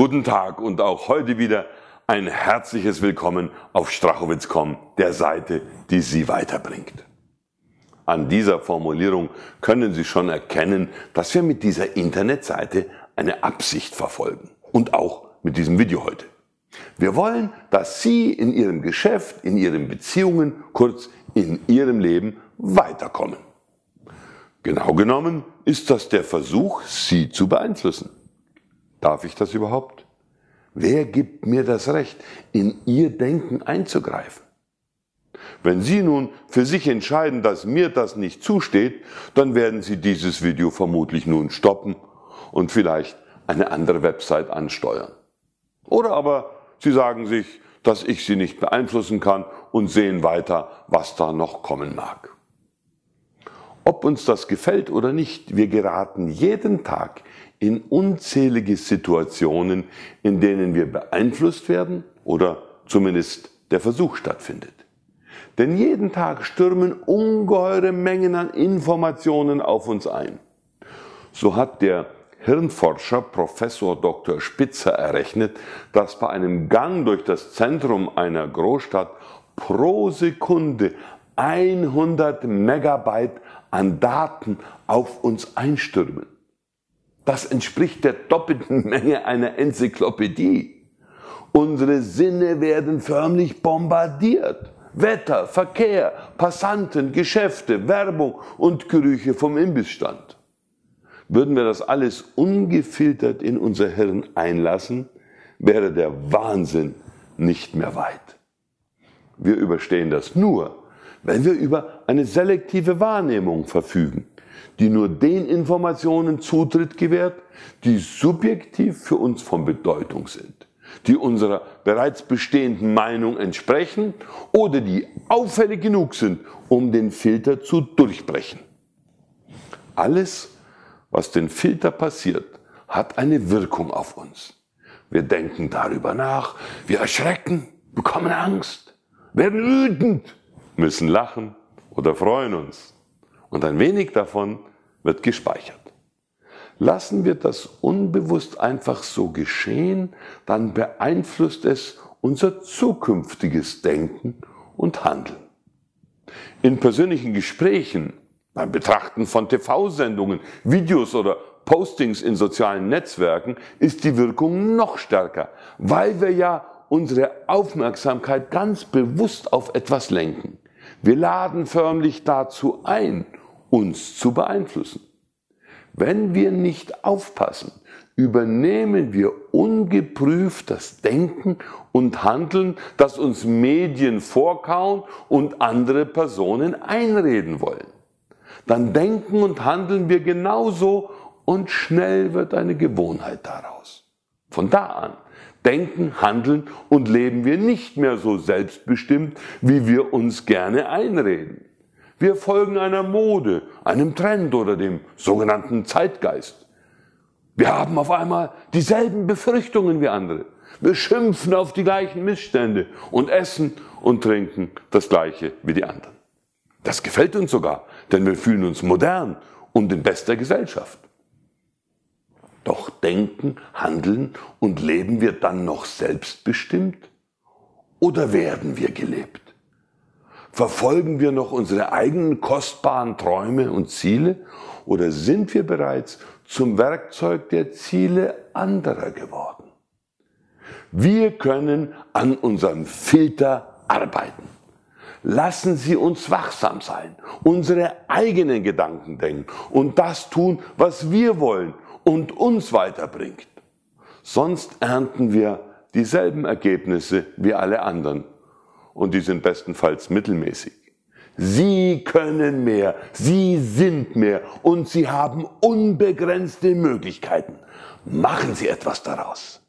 Guten Tag und auch heute wieder ein herzliches Willkommen auf Strachowitz.com, der Seite, die Sie weiterbringt. An dieser Formulierung können Sie schon erkennen, dass wir mit dieser Internetseite eine Absicht verfolgen. Und auch mit diesem Video heute. Wir wollen, dass Sie in Ihrem Geschäft, in Ihren Beziehungen, kurz in Ihrem Leben weiterkommen. Genau genommen ist das der Versuch, Sie zu beeinflussen. Darf ich das überhaupt? Wer gibt mir das Recht, in Ihr Denken einzugreifen? Wenn Sie nun für sich entscheiden, dass mir das nicht zusteht, dann werden Sie dieses Video vermutlich nun stoppen und vielleicht eine andere Website ansteuern. Oder aber Sie sagen sich, dass ich Sie nicht beeinflussen kann und sehen weiter, was da noch kommen mag. Ob uns das gefällt oder nicht, wir geraten jeden Tag in unzählige Situationen, in denen wir beeinflusst werden oder zumindest der Versuch stattfindet. Denn jeden Tag stürmen ungeheure Mengen an Informationen auf uns ein. So hat der Hirnforscher Professor Dr. Spitzer errechnet, dass bei einem Gang durch das Zentrum einer Großstadt pro Sekunde 100 Megabyte an Daten auf uns einstürmen. Das entspricht der doppelten Menge einer Enzyklopädie. Unsere Sinne werden förmlich bombardiert. Wetter, Verkehr, Passanten, Geschäfte, Werbung und Gerüche vom Imbissstand. Würden wir das alles ungefiltert in unser Hirn einlassen, wäre der Wahnsinn nicht mehr weit. Wir überstehen das nur, weil wir über eine selektive Wahrnehmung verfügen die nur den Informationen Zutritt gewährt, die subjektiv für uns von Bedeutung sind, die unserer bereits bestehenden Meinung entsprechen oder die auffällig genug sind, um den Filter zu durchbrechen. Alles, was den Filter passiert, hat eine Wirkung auf uns. Wir denken darüber nach, wir erschrecken, bekommen Angst, werden wütend, müssen lachen oder freuen uns. Und ein wenig davon wird gespeichert. Lassen wir das unbewusst einfach so geschehen, dann beeinflusst es unser zukünftiges Denken und Handeln. In persönlichen Gesprächen, beim Betrachten von TV-Sendungen, Videos oder Postings in sozialen Netzwerken ist die Wirkung noch stärker, weil wir ja unsere Aufmerksamkeit ganz bewusst auf etwas lenken. Wir laden förmlich dazu ein, uns zu beeinflussen. Wenn wir nicht aufpassen, übernehmen wir ungeprüft das Denken und Handeln, das uns Medien vorkauen und andere Personen einreden wollen. Dann denken und handeln wir genauso und schnell wird eine Gewohnheit daraus. Von da an denken, handeln und leben wir nicht mehr so selbstbestimmt, wie wir uns gerne einreden. Wir folgen einer Mode, einem Trend oder dem sogenannten Zeitgeist. Wir haben auf einmal dieselben Befürchtungen wie andere. Wir schimpfen auf die gleichen Missstände und essen und trinken das gleiche wie die anderen. Das gefällt uns sogar, denn wir fühlen uns modern und in bester Gesellschaft. Doch denken, handeln und leben wir dann noch selbstbestimmt? Oder werden wir gelebt? Verfolgen wir noch unsere eigenen kostbaren Träume und Ziele oder sind wir bereits zum Werkzeug der Ziele anderer geworden? Wir können an unserem Filter arbeiten. Lassen Sie uns wachsam sein, unsere eigenen Gedanken denken und das tun, was wir wollen und uns weiterbringt. Sonst ernten wir dieselben Ergebnisse wie alle anderen und die sind bestenfalls mittelmäßig. Sie können mehr, Sie sind mehr und Sie haben unbegrenzte Möglichkeiten. Machen Sie etwas daraus.